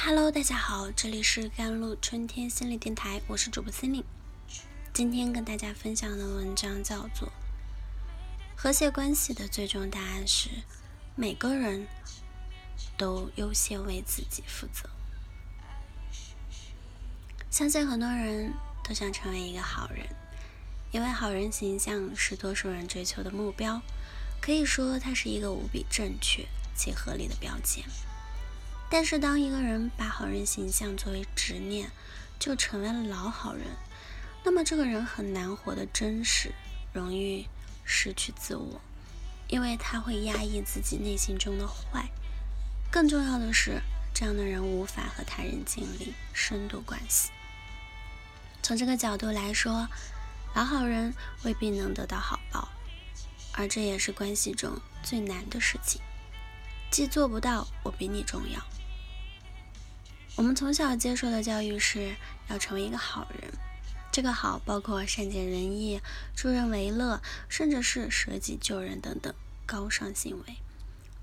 Hello，大家好，这里是甘露春天心理电台，我是主播心灵。今天跟大家分享的文章叫做《和谐关系的最终答案是每个人都优先为自己负责》。相信很多人都想成为一个好人，因为好人形象是多数人追求的目标，可以说它是一个无比正确且合理的标签。但是，当一个人把好人形象作为执念，就成为了老好人，那么这个人很难活得真实，容易失去自我，因为他会压抑自己内心中的坏。更重要的是，这样的人无法和他人建立深度关系。从这个角度来说，老好人未必能得到好报，而这也是关系中最难的事情，既做不到我比你重要。我们从小接受的教育是要成为一个好人，这个好包括善解人意、助人为乐，甚至是舍己救人等等高尚行为。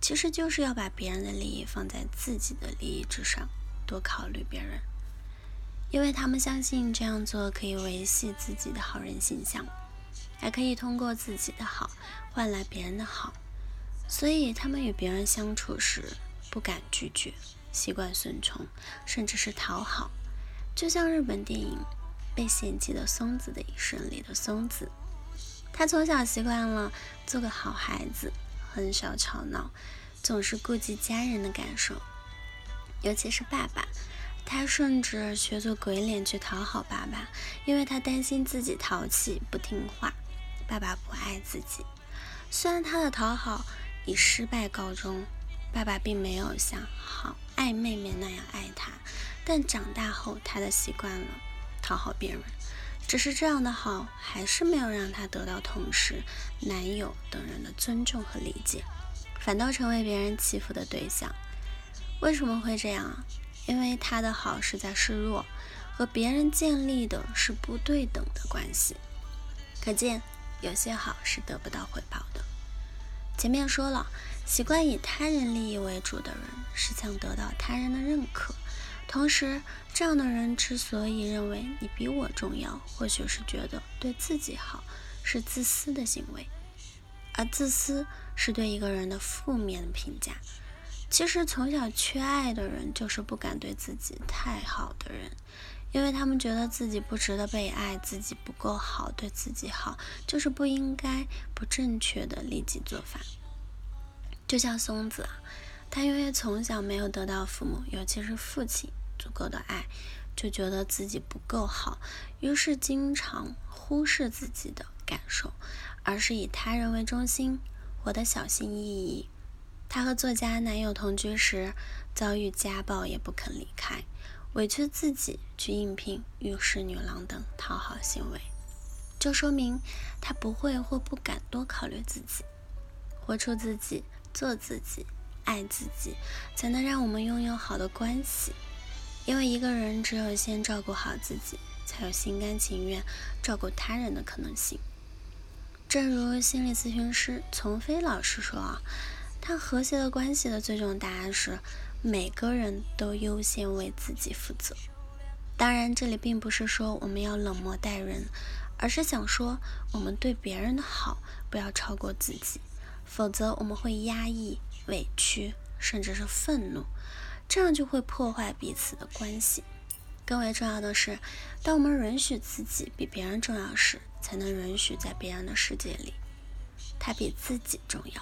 其实就是要把别人的利益放在自己的利益之上，多考虑别人，因为他们相信这样做可以维系自己的好人形象，还可以通过自己的好换来别人的好，所以他们与别人相处时不敢拒绝。习惯顺从，甚至是讨好，就像日本电影《被嫌弃的松子的一生》里的松子，他从小习惯了做个好孩子，很少吵闹，总是顾及家人的感受，尤其是爸爸，他甚至学做鬼脸去讨好爸爸，因为他担心自己淘气不听话，爸爸不爱自己。虽然他的讨好以失败告终。爸爸并没有像好爱妹妹那样爱她，但长大后她的习惯了讨好别人，只是这样的好还是没有让她得到同事、男友等人的尊重和理解，反倒成为别人欺负的对象。为什么会这样？因为他的好是在示弱，和别人建立的是不对等的关系。可见，有些好是得不到回报的。前面说了。习惯以他人利益为主的人，是想得到他人的认可。同时，这样的人之所以认为你比我重要，或许是觉得对自己好是自私的行为，而自私是对一个人的负面评价。其实，从小缺爱的人，就是不敢对自己太好的人，因为他们觉得自己不值得被爱，自己不够好，对自己好就是不应该、不正确的利己做法。就像松子，他因为从小没有得到父母，尤其是父亲足够的爱，就觉得自己不够好，于是经常忽视自己的感受，而是以他人为中心，活得小心翼翼。她和作家男友同居时，遭遇家暴也不肯离开，委屈自己去应聘浴室女郎等讨好行为，就说明她不会或不敢多考虑自己，活出自己。做自己，爱自己，才能让我们拥有好的关系。因为一个人只有先照顾好自己，才有心甘情愿照顾他人的可能性。正如心理咨询师丛飞老师说啊，他和谐的关系的最终答案是每个人都优先为自己负责。当然，这里并不是说我们要冷漠待人，而是想说我们对别人的好不要超过自己。否则，我们会压抑、委屈，甚至是愤怒，这样就会破坏彼此的关系。更为重要的是，当我们允许自己比别人重要时，才能允许在别人的世界里，他比自己重要。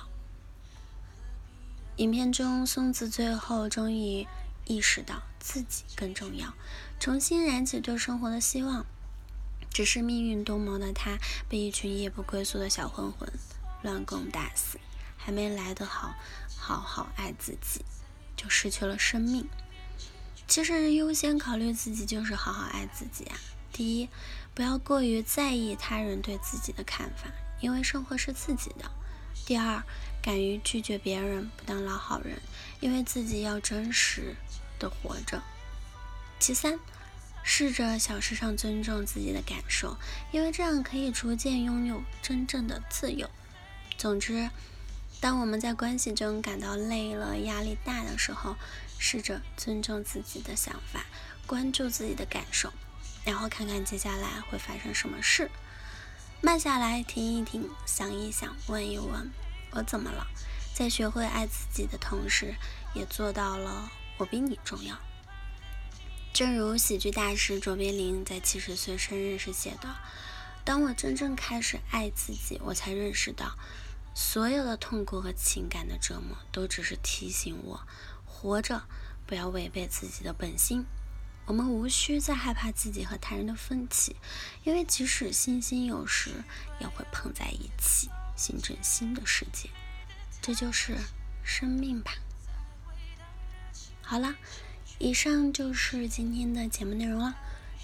影片中，松子最后终于意识到自己更重要，重新燃起对生活的希望。只是命运多谋的他，被一群夜不归宿的小混混。乱攻打死，还没来得好好好爱自己，就失去了生命。其实优先考虑自己就是好好爱自己啊！第一，不要过于在意他人对自己的看法，因为生活是自己的。第二，敢于拒绝别人，不当老好人，因为自己要真实的活着。其三，试着小事上尊重自己的感受，因为这样可以逐渐拥有真正的自由。总之，当我们在关系中感到累了、压力大的时候，试着尊重自己的想法，关注自己的感受，然后看看接下来会发生什么事。慢下来，听一听，想一想，问一问，我怎么了？在学会爱自己的同时，也做到了我比你重要。正如喜剧大师卓别林在七十岁生日时写的：“当我真正开始爱自己，我才认识到。”所有的痛苦和情感的折磨，都只是提醒我，活着不要违背自己的本心。我们无需再害怕自己和他人的分歧，因为即使星星有时，也会碰在一起，形成新的世界。这就是生命吧。好了，以上就是今天的节目内容了。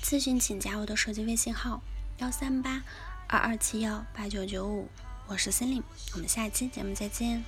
咨询请加我的手机微信号：幺三八二二七幺八九九五。我是森林，我们下期节目再见。